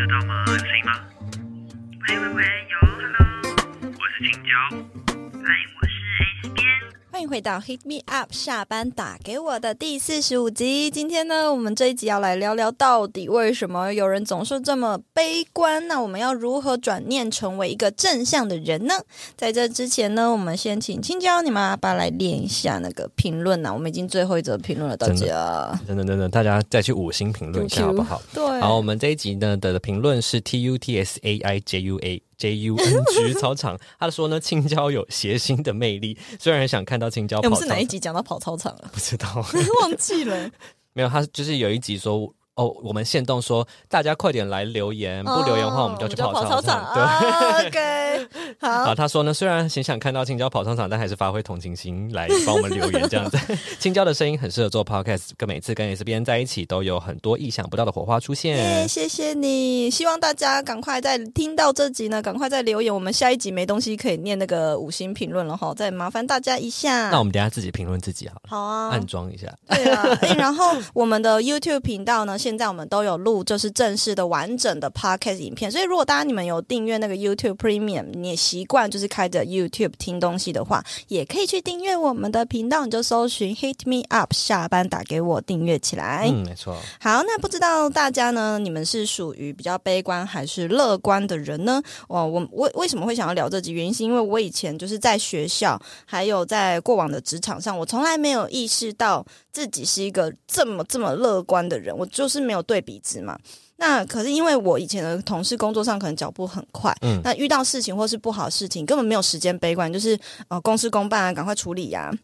得到吗？有声音吗？喂喂喂，欢迎回到 Hit Me Up 下班打给我的第四十五集。今天呢，我们这一集要来聊聊到底为什么有人总是这么悲观？那我们要如何转念成为一个正向的人呢？在这之前呢，我们先请青椒你们阿爸来念一下那个评论呢。我们已经最后一则评论了，大家等等等等，大家再去五星评论一下好不好？对，好，我们这一集呢的评论是 T U T S A I J U A。J U N G 操场，他说呢，青椒有谐星的魅力，虽然想看到青椒跑。我们是哪一集讲到跑操场了？不知道，忘记了。没有，他就是有一集说。哦，我们限动说大家快点来留言，不留言的话我们就要去跑操场。对、哦、，OK，好。好，他说呢，虽然很想看到青椒跑操场，但还是发挥同情心来帮我们留言这样子。青椒的声音很适合做 Podcast，跟每次跟 S 编在一起都有很多意想不到的火花出现。谢谢你，希望大家赶快在听到这集呢，赶快再留言。我们下一集没东西可以念那个五星评论了哈，再麻烦大家一下。那我们等下自己评论自己好了。好啊，安装一下。对啊，欸、然后我们的 YouTube 频道呢，现 在我们都有录，就是正式的完整的 Podcast 影片。所以如果大家你们有订阅那个 YouTube Premium，你也习惯就是开着 YouTube 听东西的话，也可以去订阅我们的频道。你就搜寻 Hit Me Up 下班打给我订阅起来。嗯，没错。好，那不知道大家呢，你们是属于比较悲观还是乐观的人呢？哦，我为为什么会想要聊这集？原因是因为我以前就是在学校，还有在过往的职场上，我从来没有意识到自己是一个这么这么乐观的人。我就是没有对比值。嘛，那可是因为我以前的同事工作上可能脚步很快，嗯，那遇到事情或是不好的事情，根本没有时间悲观，就是呃公事公办啊，赶快处理呀、啊。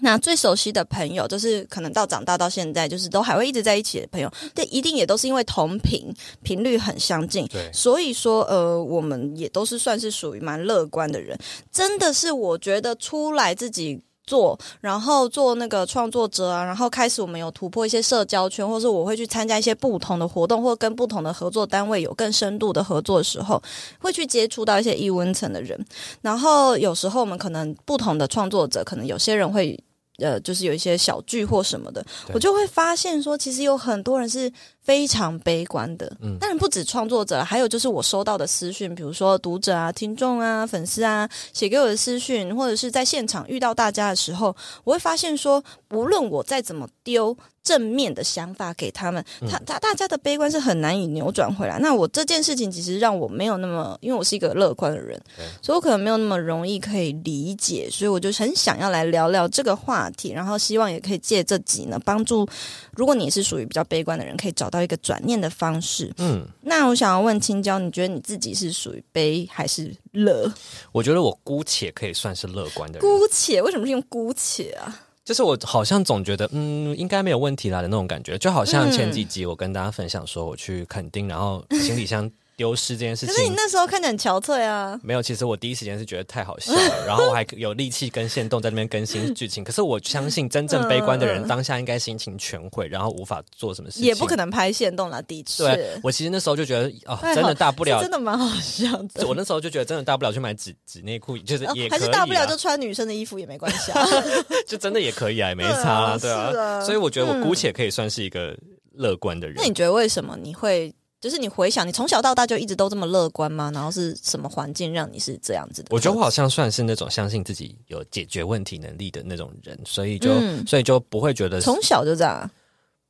那最熟悉的朋友，就是可能到长大到现在，就是都还会一直在一起的朋友，这一定也都是因为同频频率很相近，对，所以说呃，我们也都是算是属于蛮乐观的人。真的是我觉得出来自己。做，然后做那个创作者啊，然后开始我们有突破一些社交圈，或是我会去参加一些不同的活动，或跟不同的合作单位有更深度的合作的时候，会去接触到一些异温层的人。然后有时候我们可能不同的创作者，可能有些人会呃，就是有一些小聚或什么的，我就会发现说，其实有很多人是。非常悲观的，嗯，当然不止创作者，还有就是我收到的私讯，比如说读者啊、听众啊、粉丝啊写给我的私讯，或者是在现场遇到大家的时候，我会发现说，无论我再怎么丢正面的想法给他们，他他大家的悲观是很难以扭转回来。那我这件事情其实让我没有那么，因为我是一个乐观的人，所以我可能没有那么容易可以理解，所以我就很想要来聊聊这个话题，然后希望也可以借这集呢，帮助如果你是属于比较悲观的人，可以找。到一个转念的方式。嗯，那我想要问青椒，你觉得你自己是属于悲还是乐？我觉得我姑且可以算是乐观的人。姑且？为什么是用姑且啊？就是我好像总觉得，嗯，应该没有问题啦的那种感觉。就好像前几集我跟大家分享说，我去垦丁，然后行李箱。丢失这件事情，可是你那时候看起来很憔悴啊。没有，其实我第一时间是觉得太好笑了，然后我还有力气跟线动在那边更新剧情。可是我相信，真正悲观的人当下应该心情全毁，然后无法做什么事情。也不可能拍线动了，的确。对，我其实那时候就觉得，哦，真的大不了，真的蛮好笑的。我那时候就觉得，真的大不了去买纸纸内裤，就是也还是大不了就穿女生的衣服也没关系啊，就真的也可以啊，也没差啊，对啊。对啊，所以我觉得我姑且可以算是一个乐观的人。那你觉得为什么你会？就是你回想，你从小到大就一直都这么乐观吗？然后是什么环境让你是这样子的？我觉得我好像算是那种相信自己有解决问题能力的那种人，所以就、嗯、所以就不会觉得从小就这样。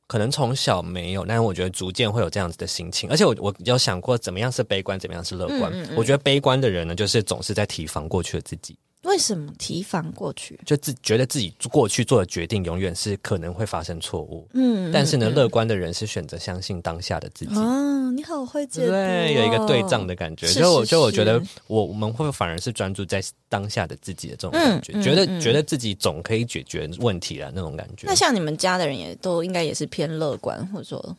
可能从小没有，但是我觉得逐渐会有这样子的心情。而且我我有想过，怎么样是悲观，怎么样是乐观。嗯嗯嗯。我觉得悲观的人呢，就是总是在提防过去的自己。为什么提防过去？就自觉得自己过去做的决定永远是可能会发生错误。嗯，但是呢，乐观的人是选择相信当下的自己。哦，你好会解读哦。对，有一个对仗的感觉。就我就我觉得我我们会反而是专注在当下的自己的这种感觉，觉得觉得自己总可以解决问题的那种感觉。那像你们家的人也都应该也是偏乐观，或者说。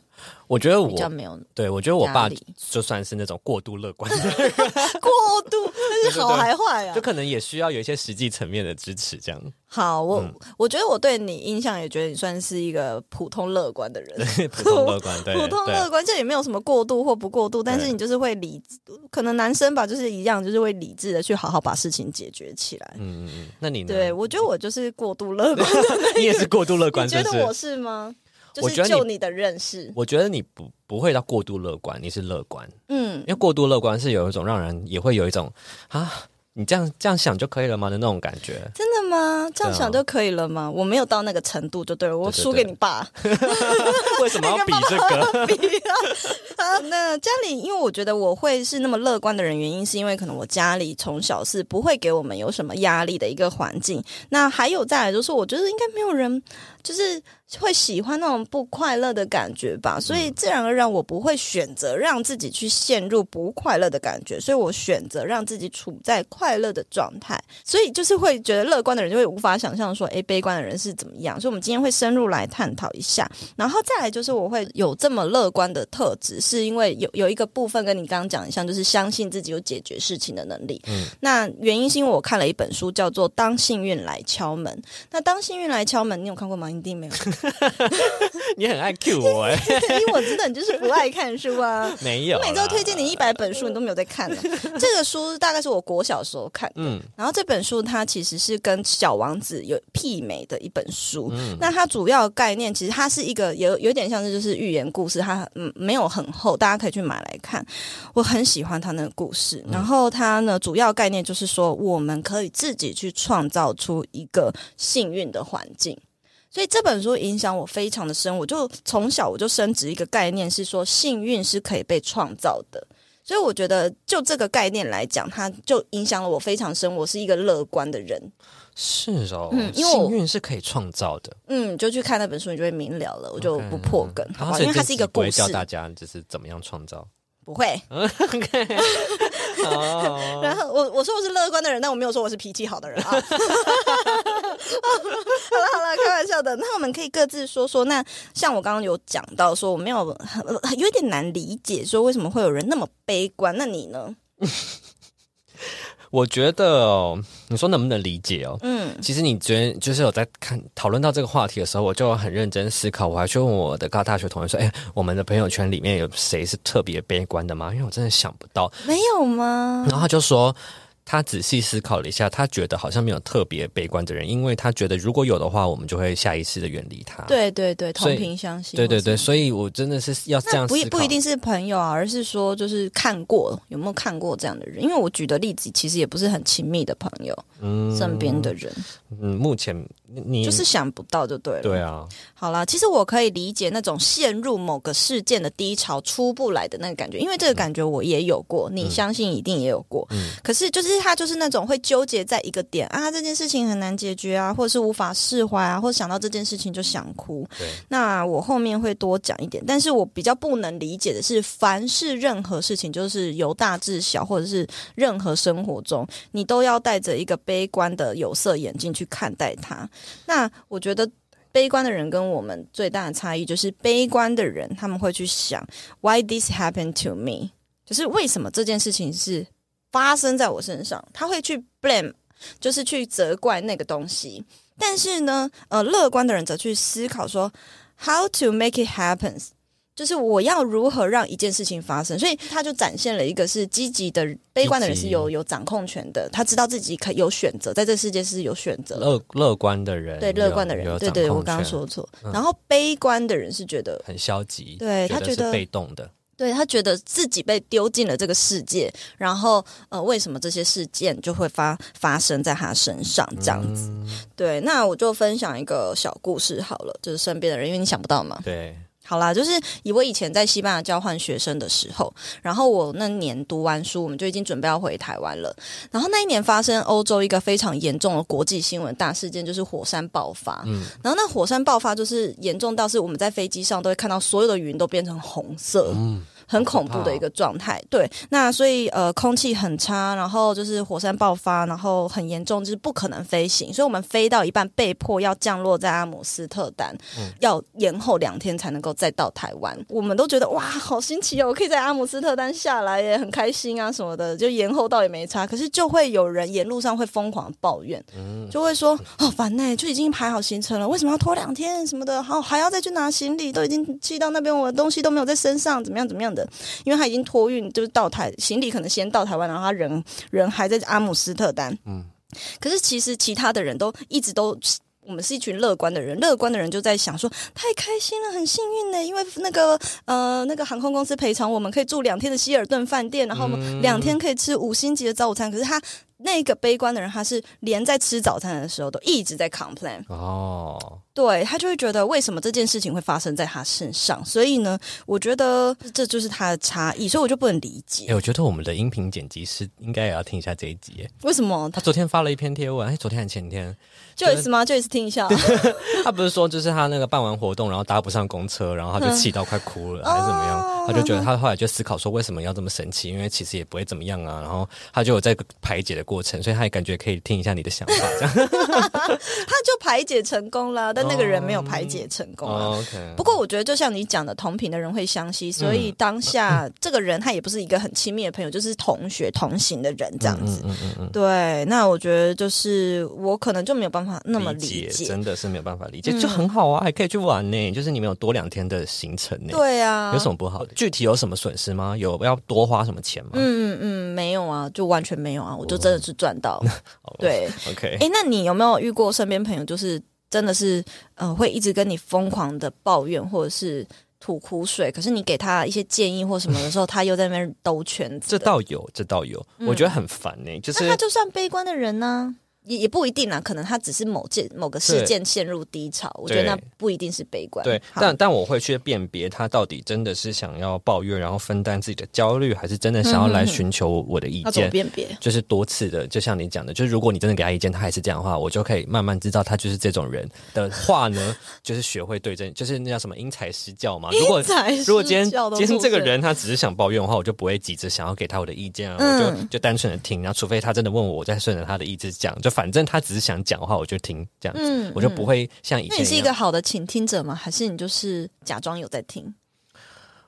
我觉得我比较没有，对，我觉得我爸就算是那种过度乐观的人，过度那是 好还坏啊？就可能也需要有一些实际层面的支持，这样。好，我、嗯、我觉得我对你印象也觉得你算是一个普通乐观的人，普通乐观，对，普通乐观，这也没有什么过度或不过度，但是你就是会理，可能男生吧，就是一样，就是会理智的去好好把事情解决起来。嗯嗯嗯，那你呢？对，我觉得我就是过度乐观，你也是过度乐观，你觉得我是吗？就是就你的认识，我觉得你不不会到过度乐观，你是乐观，嗯，因为过度乐观是有一种让人也会有一种啊。你这样这样想就可以了吗？的那种感觉，真的吗？这样想就可以了吗？啊、我没有到那个程度就对了，我输给你爸。为什么要比这个？比啊！啊，那家里，因为我觉得我会是那么乐观的人，原因是因为可能我家里从小是不会给我们有什么压力的一个环境。那还有再来就是，我觉得应该没有人就是。会喜欢那种不快乐的感觉吧，所以自然而然我不会选择让自己去陷入不快乐的感觉，所以我选择让自己处在快乐的状态。所以就是会觉得乐观的人就会无法想象说，诶，悲观的人是怎么样。所以，我们今天会深入来探讨一下。然后再来就是，我会有这么乐观的特质，是因为有有一个部分跟你刚刚讲的像，就是相信自己有解决事情的能力。嗯，那原因是因为我看了一本书，叫做《当幸运来敲门》。那当幸运来敲门，你有看过吗？一定没有。你很爱 cue 我哎，因为我知道你就是不爱看书啊。没有，我每周推荐你一百本书，你都没有在看呢。这个书大概是我国小时候看的，嗯，然后这本书它其实是跟《小王子》有媲美的一本书。嗯，那它主要概念其实它是一个有有点像是就是寓言故事，它嗯没有很厚，大家可以去买来看。我很喜欢它那个故事，然后它呢主要概念就是说，我们可以自己去创造出一个幸运的环境。所以这本书影响我非常的深，我就从小我就深植一个概念，是说幸运是可以被创造的。所以我觉得就这个概念来讲，它就影响了我非常深。我是一个乐观的人，是哦，嗯，因为幸运是可以创造的。嗯，就去看那本书，你就会明了了。我就不破梗，好吧？因为它是一个故事，教大家就是怎么样创造。不会。然后我我说我是乐观的人，但我没有说我是脾气好的人啊。好了好了，开玩笑的。那我们可以各自说说。那像我刚刚有讲到说，我没有有点难理解，说为什么会有人那么悲观？那你呢？我觉得哦，你说能不能理解哦？嗯，其实你觉得就是有在看讨论到这个话题的时候，我就很认真思考。我还去问我的高大学同学说：“哎，我们的朋友圈里面有谁是特别悲观的吗？”因为我真的想不到，没有吗？然后他就说。他仔细思考了一下，他觉得好像没有特别悲观的人，因为他觉得如果有的话，我们就会下意识的远离他。对对对，同频相信。对对对，所以我真的是要这样思考。不不一定是朋友啊，而是说就是看过有没有看过这样的人？因为我举的例子其实也不是很亲密的朋友，嗯，身边的人，嗯，目前你就是想不到就对了。对啊，好啦，其实我可以理解那种陷入某个事件的低潮出不来的那个感觉，因为这个感觉我也有过，嗯、你相信一定也有过。嗯，可是就是他就是那种会。纠结在一个点啊，这件事情很难解决啊，或者是无法释怀啊，或想到这件事情就想哭。那我后面会多讲一点，但是我比较不能理解的是，凡是任何事情，就是由大至小，或者是任何生活中，你都要带着一个悲观的有色眼镜去看待它。那我觉得，悲观的人跟我们最大的差异就是，悲观的人他们会去想，Why this happened to me？就是为什么这件事情是。发生在我身上，他会去 blame，就是去责怪那个东西。但是呢，呃，乐观的人则去思考说，how to make it happens 就是我要如何让一件事情发生。所以他就展现了一个是积极的，悲观的人是有有掌控权的，他知道自己可有选择，在这世界是有选择。乐乐观的人，对乐观的人，对对，我刚刚说错。嗯、然后悲观的人是觉得很消极，对他觉得被动的。对，他觉得自己被丢进了这个世界，然后呃，为什么这些事件就会发发生在他身上这样子？嗯、对，那我就分享一个小故事好了，就是身边的人，因为你想不到嘛。对。好啦，就是以我以前在西班牙交换学生的时候，然后我那年读完书，我们就已经准备要回台湾了。然后那一年发生欧洲一个非常严重的国际新闻大事件，就是火山爆发。嗯，然后那火山爆发就是严重到是我们在飞机上都会看到所有的云都变成红色。嗯。很恐怖的一个状态，对，那所以呃，空气很差，然后就是火山爆发，然后很严重，就是不可能飞行，所以我们飞到一半被迫要降落在阿姆斯特丹，嗯、要延后两天才能够再到台湾。我们都觉得哇，好新奇哦，我可以在阿姆斯特丹下来耶，很开心啊什么的，就延后到也没差。可是就会有人沿路上会疯狂抱怨，嗯、就会说好烦呢，就已经排好行程了，为什么要拖两天什么的？好还要再去拿行李，都已经寄到那边，我的东西都没有在身上，怎么样怎么样的。因为他已经托运，就是到台行李可能先到台湾，然后他人人还在阿姆斯特丹。嗯，可是其实其他的人都一直都我们是一群乐观的人，乐观的人就在想说，太开心了，很幸运呢，因为那个呃那个航空公司赔偿我们可以住两天的希尔顿饭店，然后我们两天可以吃五星级的早午餐。可是他那个悲观的人，他是连在吃早餐的时候都一直在 complain 哦，对，他就会觉得为什么这件事情会发生在他身上，所以呢，我觉得这就是他的差异，所以我就不能理解。哎，我觉得我们的音频剪辑师应该也要听一下这一集，为什么？他昨天发了一篇贴文，哎，昨天还是前天。Joyce 吗？Joyce 听一下。他不是说，就是他那个办完活动，然后搭不上公车，然后他就气到快哭了，还是怎么样？他就觉得他后来就思考说，为什么要这么神奇？因为其实也不会怎么样啊。然后他就有在排解的过程，所以他也感觉可以听一下你的想法，这样。他就排解成功了，但那个人没有排解成功。OK。不过我觉得，就像你讲的，同频的人会相吸，所以当下 这个人他也不是一个很亲密的朋友，就是同学同行的人这样子。嗯嗯嗯。对，那我觉得就是我可能就没有办法。那么理解，理解真的是没有办法理解，嗯、就很好啊，还可以去玩呢。就是你们有多两天的行程呢，对啊，有什么不好的？具体有什么损失吗？有要多花什么钱吗？嗯嗯，没有啊，就完全没有啊，我就真的是赚到。哦、对，OK。哎，那你有没有遇过身边朋友，就是真的是呃，会一直跟你疯狂的抱怨，或者是吐苦水？可是你给他一些建议或什么的时候，他又在那边兜圈子。这倒有，这倒有，嗯、我觉得很烦呢。就是那他就算悲观的人呢？也也不一定啦，可能他只是某件某个事件陷入低潮，我觉得那不一定是悲观。对，但但我会去辨别他到底真的是想要抱怨，然后分担自己的焦虑，还是真的想要来寻求我的意见。辨别就是多次的，就像你讲的，就是如果你真的给他意见，他还是这样的话，我就可以慢慢知道他就是这种人的话呢，就是学会对症，就是那叫什么因材施教嘛。如果如果今天今天这个人他只是想抱怨的话，我就不会急着想要给他我的意见啊，嗯、我就就单纯的听，然后除非他真的问我，我再顺着他的意志讲，就反正他只是想。讲话我就听这样子，嗯、我就不会像以前。那你是一个好的倾听者吗？还是你就是假装有在听？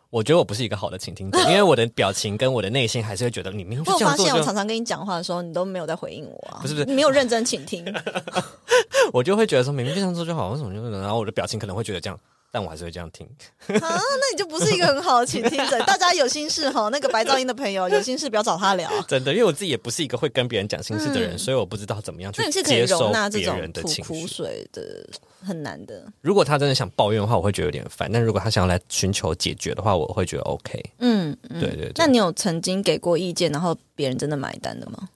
我觉得我不是一个好的倾听者，因为我的表情跟我的内心还是会觉得你没有。我发现我常常跟你讲话的时候，你都没有在回应我啊！不是不是，你没有认真倾听，我就会觉得说明明这样做就好，为什么就然后我的表情可能会觉得这样。但我还是会这样听 啊，那你就不是一个很好的倾听者。大家有心事哈，那个白噪音的朋友有心事不要找他聊。真的，因为我自己也不是一个会跟别人讲心事的人，嗯、所以我不知道怎么样去接受别人的情绪。苦水的很难的。如果他真的想抱怨的话，我会觉得有点烦；但如果他想要来寻求解决的话，我会觉得 OK。嗯，嗯对，对对。那你有曾经给过意见，然后别人真的买单的吗？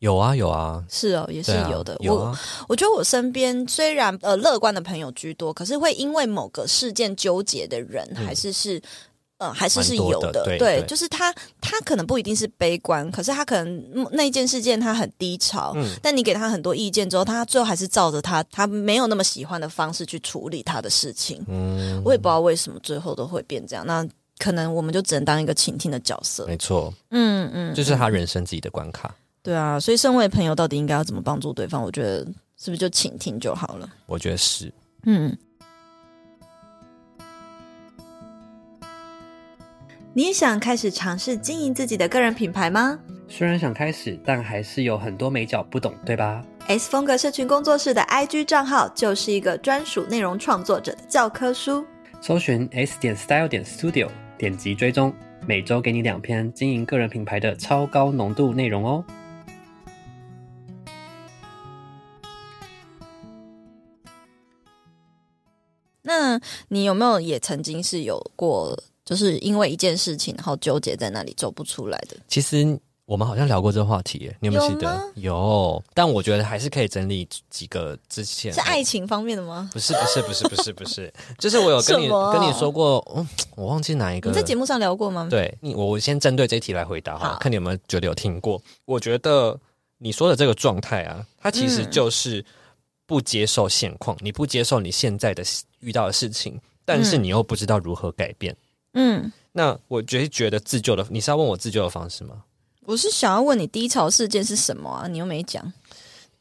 有啊有啊，是哦，也是有的。啊有啊、我我觉得我身边虽然呃乐观的朋友居多，可是会因为某个事件纠结的人还是是、嗯、呃还是是有的。的对，对对就是他他可能不一定是悲观，可是他可能那件事件他很低潮，嗯、但你给他很多意见之后，他最后还是照着他他没有那么喜欢的方式去处理他的事情。嗯，我也不知道为什么最后都会变这样。那可能我们就只能当一个倾听的角色。没错，嗯嗯，就是他人生自己的关卡。对啊，所以身为朋友，到底应该要怎么帮助对方？我觉得是不是就倾听就好了？我觉得是。嗯，你也想开始尝试经营自己的个人品牌吗？虽然想开始，但还是有很多美角不懂，对吧？S 风格社群工作室的 IG 账号就是一个专属内容创作者的教科书。搜寻 S 点 Style 点 Studio，点击追踪，每周给你两篇经营个人品牌的超高浓度内容哦。那你有没有也曾经是有过，就是因为一件事情，然后纠结在那里走不出来的？其实我们好像聊过这个话题耶，你有没有记得？有？有，但我觉得还是可以整理几个之前是爱情方面的吗？不是，不是，不是，不是，不是，就是我有跟你跟你说过，嗯，我忘记哪一个。你在节目上聊过吗？对，你我先针对这一题来回答哈，看你有没有觉得有听过？我觉得你说的这个状态啊，它其实就是。嗯不接受现况，你不接受你现在的遇到的事情，但是你又不知道如何改变。嗯，那我觉得觉得自救的，你是要问我自救的方式吗？我是想要问你低潮事件是什么啊？你又没讲。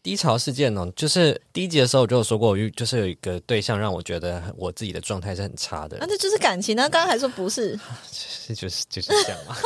低潮事件呢，就是第一集的时候我就有说过，我就是有一个对象让我觉得我自己的状态是很差的。那这、啊、就是感情啊！刚刚还说不是，是 就是就是这样嘛。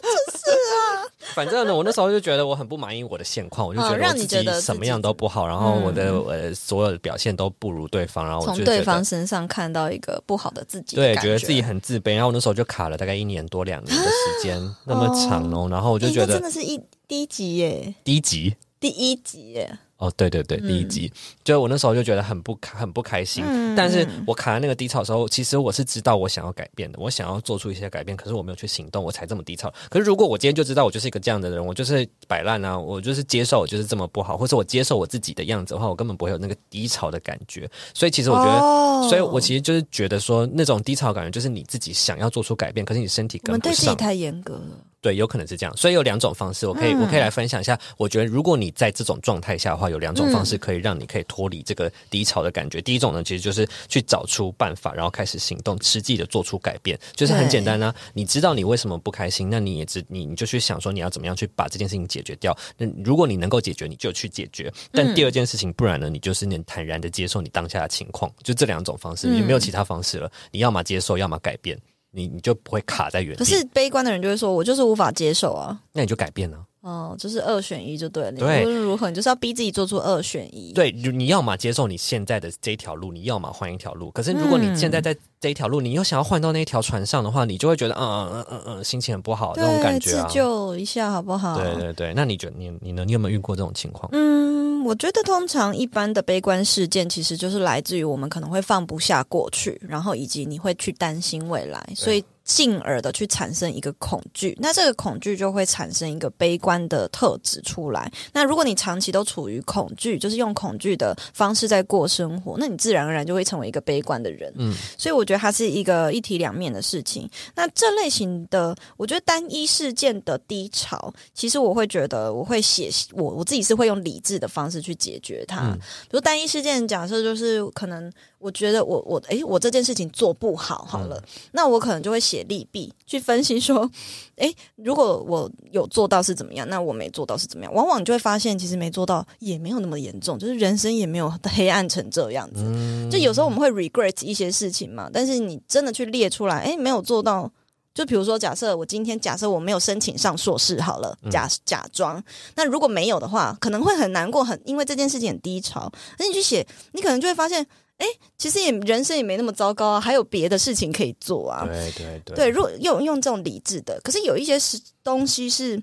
就是啊。反正呢，我那时候就觉得我很不满意我的现况，我就觉得我自己什么样都不好，然后我的呃所有的表现都不如对方，然后我从对方身上看到一个不好的自己的，对，觉得自己很自卑。然后我那时候就卡了大概一年多两年的时间，啊、那么长哦。然后我就觉得、欸、真的是一低级耶，低级。第一集耶哦，对对对，第一集，嗯、就我那时候就觉得很不很不开心。嗯、但是我卡在那个低潮的时候，其实我是知道我想要改变的，我想要做出一些改变，可是我没有去行动，我才这么低潮。可是如果我今天就知道我就是一个这样的人，我就是摆烂啊，我就是接受我就是这么不好，或者我接受我自己的样子的话，我根本不会有那个低潮的感觉。所以其实我觉得，哦、所以我其实就是觉得说，那种低潮感觉就是你自己想要做出改变，可是你身体跟不上。我们对自己太严格了。对，有可能是这样，所以有两种方式，我可以、嗯、我可以来分享一下。我觉得，如果你在这种状态下的话，有两种方式可以让你可以脱离这个低潮的感觉。嗯、第一种呢，其实就是去找出办法，然后开始行动，实际的做出改变，就是很简单呢、啊。你知道你为什么不开心，那你也知你你就去想说你要怎么样去把这件事情解决掉。那如果你能够解决，你就去解决。但第二件事情，不然呢，你就是能坦然的接受你当下的情况。就这两种方式，你没有其他方式了。你要么接受，要么改变。你你就不会卡在原地。可是悲观的人就会说，我就是无法接受啊。那你就改变了。哦，就是二选一就对了。对，无论如何，你就是要逼自己做出二选一。对，你要么接受你现在的这条路，你要么换一条路。可是如果你现在在这一条路，你又想要换到那一条船上的话，你就会觉得，嗯嗯嗯嗯嗯，心情很不好，那种感觉啊。自救一下好不好？对对对，那你觉得你你呢？你有没有遇过这种情况？嗯，我觉得通常一般的悲观事件，其实就是来自于我们可能会放不下过去，然后以及你会去担心未来，所以。进而的去产生一个恐惧，那这个恐惧就会产生一个悲观的特质出来。那如果你长期都处于恐惧，就是用恐惧的方式在过生活，那你自然而然就会成为一个悲观的人。嗯，所以我觉得它是一个一体两面的事情。那这类型的，我觉得单一事件的低潮，其实我会觉得我会写我我自己是会用理智的方式去解决它。嗯，比如单一事件，假设就是可能。我觉得我我诶，我这件事情做不好，好了，嗯、那我可能就会写利弊去分析说，诶，如果我有做到是怎么样，那我没做到是怎么样，往往你就会发现其实没做到也没有那么严重，就是人生也没有 黑暗成这样子。嗯、就有时候我们会 regret 一些事情嘛，但是你真的去列出来，诶，没有做到，就比如说假设我今天假设我没有申请上硕士，好了，假假装，那如果没有的话，可能会很难过，很因为这件事情很低潮，那你去写，你可能就会发现。哎，其实也人生也没那么糟糕啊，还有别的事情可以做啊。对对对，对，如果用用这种理智的，可是有一些是东西是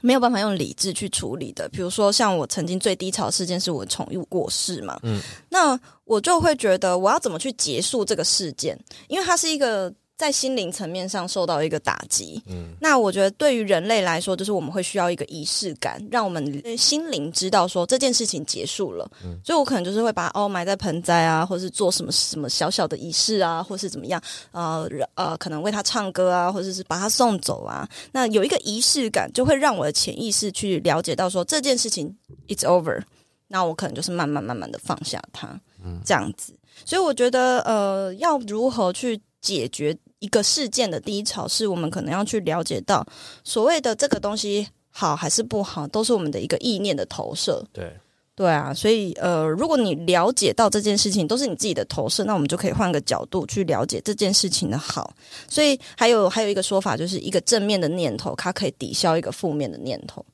没有办法用理智去处理的。比如说，像我曾经最低潮事件是我宠物过世嘛，嗯，那我就会觉得我要怎么去结束这个事件，因为它是一个。在心灵层面上受到一个打击，嗯，那我觉得对于人类来说，就是我们会需要一个仪式感，让我们心灵知道说这件事情结束了。嗯，所以我可能就是会把哦埋在盆栽啊，或是做什么什么小小的仪式啊，或是怎么样，呃呃，可能为他唱歌啊，或者是把他送走啊。那有一个仪式感，就会让我的潜意识去了解到说这件事情 it's over，那我可能就是慢慢慢慢的放下它，嗯，这样子。所以我觉得呃，要如何去解决一个事件的低潮，是我们可能要去了解到，所谓的这个东西好还是不好，都是我们的一个意念的投射。对，对啊，所以呃，如果你了解到这件事情都是你自己的投射，那我们就可以换个角度去了解这件事情的好。所以还有还有一个说法，就是一个正面的念头，它可以抵消一个负面的念头。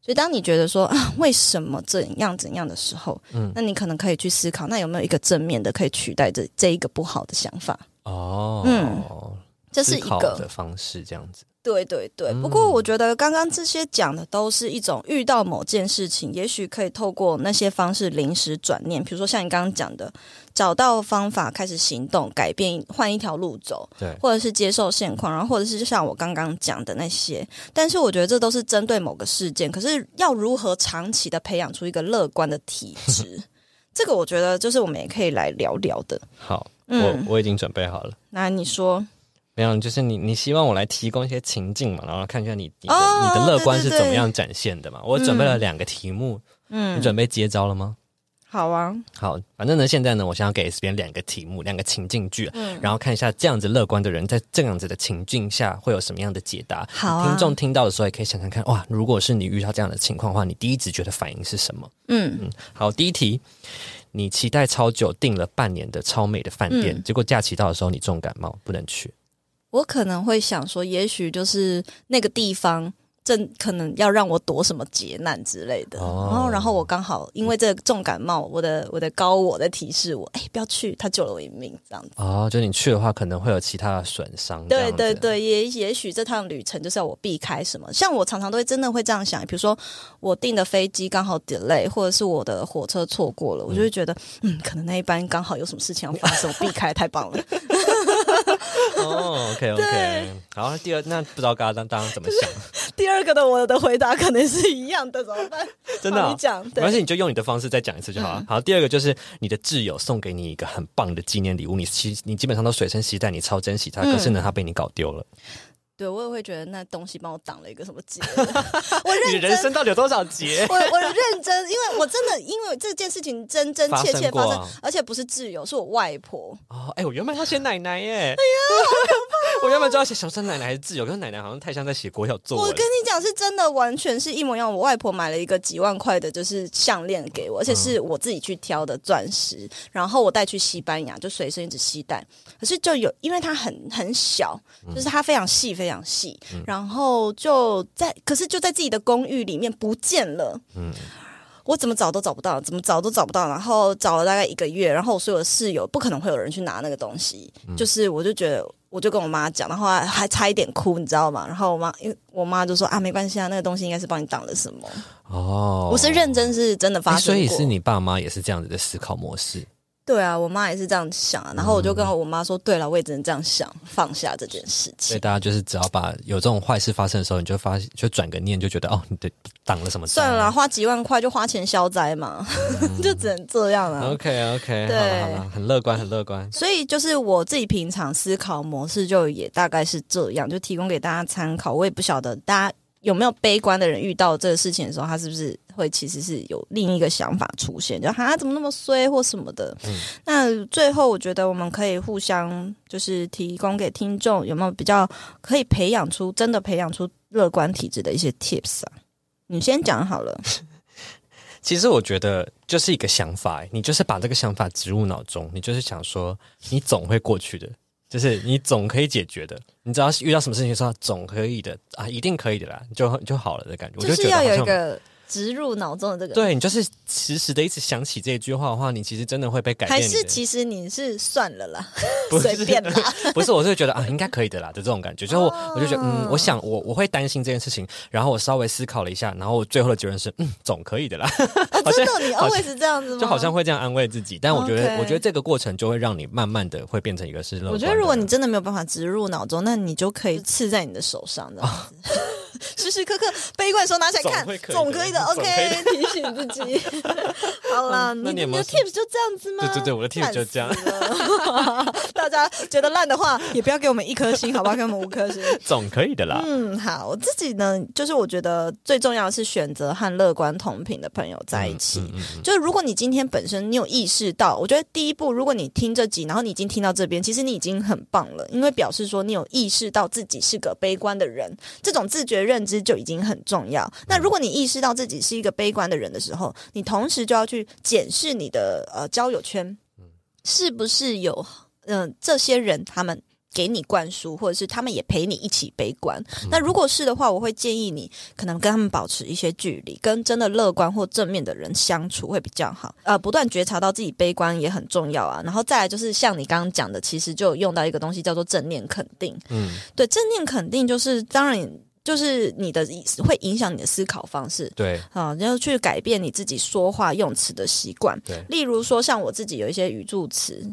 所以当你觉得说啊，为什么怎样怎样的时候，嗯，那你可能可以去思考，那有没有一个正面的可以取代这这一个不好的想法？哦，嗯，这是一个的方式，这样子。对对对，不过我觉得刚刚这些讲的都是一种遇到某件事情，也许可以透过那些方式临时转念，比如说像你刚刚讲的，找到方法开始行动，改变，换一条路走，对，或者是接受现况，然后或者是就像我刚刚讲的那些。但是我觉得这都是针对某个事件，可是要如何长期的培养出一个乐观的体质，这个我觉得就是我们也可以来聊聊的。好。我我已经准备好了。那你说，没有，就是你你希望我来提供一些情境嘛，然后看一下你你的、哦、你的乐观是怎么样展现的嘛？我准备了两个题目，嗯，你准备接招了吗？好啊，好，反正呢，现在呢，我想要给 S 边两个题目，两个情境剧，嗯，然后看一下这样子乐观的人在这样子的情境下会有什么样的解答。好啊，听众听到的时候也可以想想看，哇，如果是你遇到这样的情况的话，你第一直觉的反应是什么？嗯嗯，好，第一题。你期待超久，订了半年的超美的饭店，嗯、结果假期到的时候你重感冒，不能去。我可能会想说，也许就是那个地方正可能要让我躲什么劫难之类的。哦、然后，然后我刚好因为这个重感冒，我的我的高我在提示我，哎，不要去，他救了我一命，这样子。哦，就你去的话，可能会有其他的损伤。对对对，也也许这趟旅程就是要我避开什么。像我常常都会真的会这样想，比如说我订的飞机刚好 delay，或者是我的火车错过了，嗯、我就会觉得，嗯，可能那一班刚好有什么事情要发生，我避开太棒了。哦，OK OK，好，第二那不知道刚刚大家怎么想？第二个的我的回答可能是一样的，怎么办？真的、哦，你讲，没关系，你就用你的方式再讲一次就好了。嗯、好，第二个就是你的挚友送给你一个很棒的纪念礼物，你其实你基本上都随身携带，你超珍惜它，可是呢，它被你搞丢了。对，我也会觉得那东西帮我挡了一个什么劫。我认真，你人生到底有多少劫？我我认真，因为我真的因为这件事情真真切切发生，发生而且不是挚友，是我外婆。哦，哎，我原本要写奶奶耶。哎呀，好可怕！我原本就要写小三奶奶还是挚友，可是奶奶好像太像在写国小作文。我跟你讲，是真的，完全是一模一样。我外婆买了一个几万块的，就是项链给我，而且是我自己去挑的钻石，嗯、然后我带去西班牙就随身一直携带。可是就有，因为它很很小，就是它非常细，非常细。嗯然后就在，可是就在自己的公寓里面不见了。嗯，我怎么找都找不到，怎么找都找不到。然后找了大概一个月，然后我所有的室友不可能会有人去拿那个东西。嗯、就是我就觉得，我就跟我妈讲，然后还，差一点哭，你知道吗？然后我妈，因为我妈就说啊，没关系啊，那个东西应该是帮你挡了什么。哦，我是认真，是真的发生过。所以是你爸妈也是这样子的思考模式。对啊，我妈也是这样想啊，然后我就跟我妈说：“对了，我也只能这样想，放下这件事情。”所以大家就是只要把有这种坏事发生的时候，你就发就转个念，就觉得哦，你的挡了什么？算了，花几万块就花钱消灾嘛，嗯、就只能这样了。OK OK，对，好了，很乐观，很乐观。所以就是我自己平常思考模式就也大概是这样，就提供给大家参考。我也不晓得大家。有没有悲观的人遇到这个事情的时候，他是不是会其实是有另一个想法出现？就哈怎么那么衰或什么的？嗯，那最后我觉得我们可以互相就是提供给听众有没有比较可以培养出真的培养出乐观体质的一些 tips 啊？你先讲好了。其实我觉得就是一个想法，你就是把这个想法植入脑中，你就是想说你总会过去的。就是你总可以解决的，你只要遇到什么事情说总可以的啊，一定可以的啦，就就好了的感觉。就是要有一个。植入脑中的这个，对，你就是时时的一直想起这句话的话，你其实真的会被改变。还是其实你是算了啦，随便啦。不是，我是觉得啊，应该可以的啦的这种感觉。就是我，我就觉得，嗯，我想我我会担心这件事情，然后我稍微思考了一下，然后我最后的结论是，嗯，总可以的啦。哦，真的，你 always 是这样子吗？就好像会这样安慰自己，但我觉得，我觉得这个过程就会让你慢慢的会变成一个是乐观。我觉得如果你真的没有办法植入脑中，那你就可以刺在你的手上的。时时刻刻悲观的时候拿起来看，总可以的。OK，提醒自己。好了，你你的 tips 就这样子吗？对对对，我的 tips 就这样。大家觉得烂的话，也不要给我们一颗星，好不好？给我们五颗星，总可以的啦。嗯，好，我自己呢，就是我觉得最重要的是选择和乐观同频的朋友在一起。就是如果你今天本身你有意识到，我觉得第一步，如果你听这集，然后你已经听到这边，其实你已经很棒了，因为表示说你有意识到自己是个悲观的人，这种自觉。认知就已经很重要。那如果你意识到自己是一个悲观的人的时候，你同时就要去检视你的呃交友圈，是不是有嗯、呃、这些人他们给你灌输，或者是他们也陪你一起悲观。那如果是的话，我会建议你可能跟他们保持一些距离，跟真的乐观或正面的人相处会比较好。呃，不断觉察到自己悲观也很重要啊。然后再来就是像你刚刚讲的，其实就用到一个东西叫做正念肯定。嗯，对，正念肯定就是当然。就是你的会影响你的思考方式，对。啊，然后去改变你自己说话用词的习惯，对，例如说像我自己有一些语助词。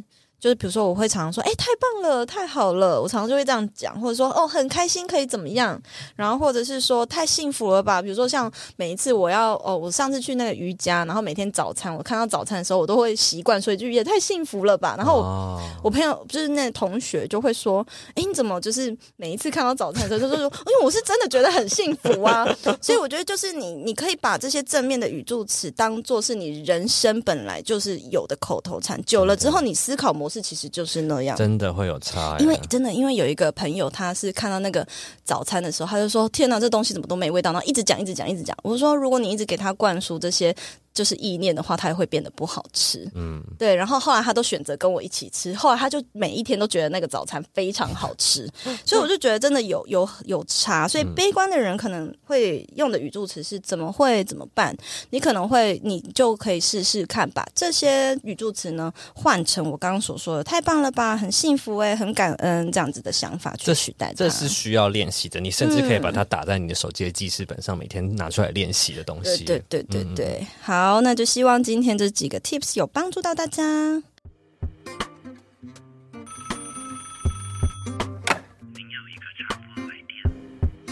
就是比如说，我会常常说：“哎，太棒了，太好了。”我常常就会这样讲，或者说：“哦，很开心，可以怎么样？”然后或者是说：“太幸福了吧？”比如说，像每一次我要哦，我上次去那个瑜伽，然后每天早餐我看到早餐的时候，我都会习惯说一句：“也太幸福了吧？”然后我，哦、我朋友就是那同学就会说：“哎，你怎么就是每一次看到早餐的时候，就是说，因为我是真的觉得很幸福啊。”所以我觉得就是你，你可以把这些正面的语助词当做是你人生本来就是有的口头禅，久了之后，你思考模式。其实就是那样，真的会有差。因为真的，因为有一个朋友，他是看到那个早餐的时候，他就说：“天哪，这东西怎么都没味道？”然后一直讲，一直讲，一直讲。我说：“如果你一直给他灌输这些就是意念的话，它也会变得不好吃。嗯，对。然后后来他都选择跟我一起吃，后来他就每一天都觉得那个早餐非常好吃，所以我就觉得真的有有有差。所以悲观的人可能会用的语助词是怎么会怎么办？你可能会你就可以试试看，把这些语助词呢换成我刚刚所说的“太棒了吧，很幸福哎，很感恩”这样子的想法去取代这。这是需要练习的，你甚至可以把它打在你的手机的记事本上，每天拿出来练习的东西。对对对对对，好。好，那就希望今天这几个 tips 有帮助到大家。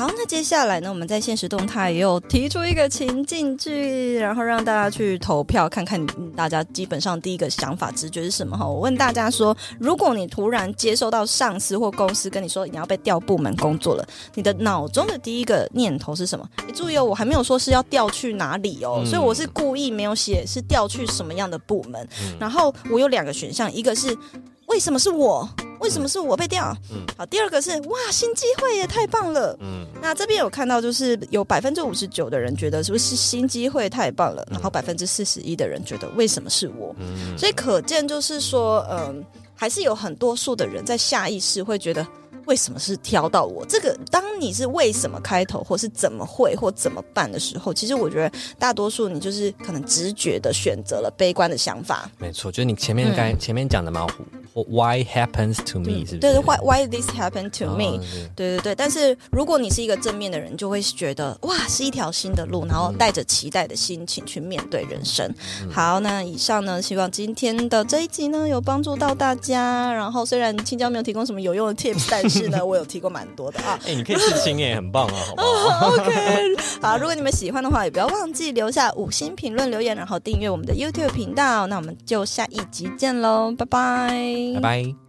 好，那接下来呢，我们在现实动态也有提出一个情境剧，然后让大家去投票，看看大家基本上第一个想法、直觉是什么哈。我问大家说，如果你突然接收到上司或公司跟你说你要被调部门工作了，你的脑中的第一个念头是什么？你注意哦，我还没有说是要调去哪里哦，所以我是故意没有写是调去什么样的部门。然后我有两个选项，一个是。为什么是我？为什么是我被调？嗯，好，第二个是哇，新机会也太棒了。嗯，那这边有看到，就是有百分之五十九的人觉得是不是新机会太棒了，然后百分之四十一的人觉得为什么是我？嗯，所以可见就是说，嗯，还是有很多数的人在下意识会觉得。为什么是挑到我？这个当你是为什么开头，或是怎么会或怎么办的时候，其实我觉得大多数你就是可能直觉的选择了悲观的想法。没错，就是你前面刚、嗯、前面讲的嘛，Why happens to me？、嗯、是不是？对，Why Why this happened to me？、哦、对对对。但是如果你是一个正面的人，就会觉得哇，是一条新的路，然后带着期待的心情去面对人生。嗯、好，那以上呢，希望今天的这一集呢有帮助到大家。然后虽然青椒没有提供什么有用的 tips，但是是呢，我有提过蛮多的啊。哎、欸，你可以刺青也，很棒啊，好不好？OK，好，如果你们喜欢的话，也不要忘记留下五星评论留言，然后订阅我们的 YouTube 频道。那我们就下一集见喽，拜拜，拜拜。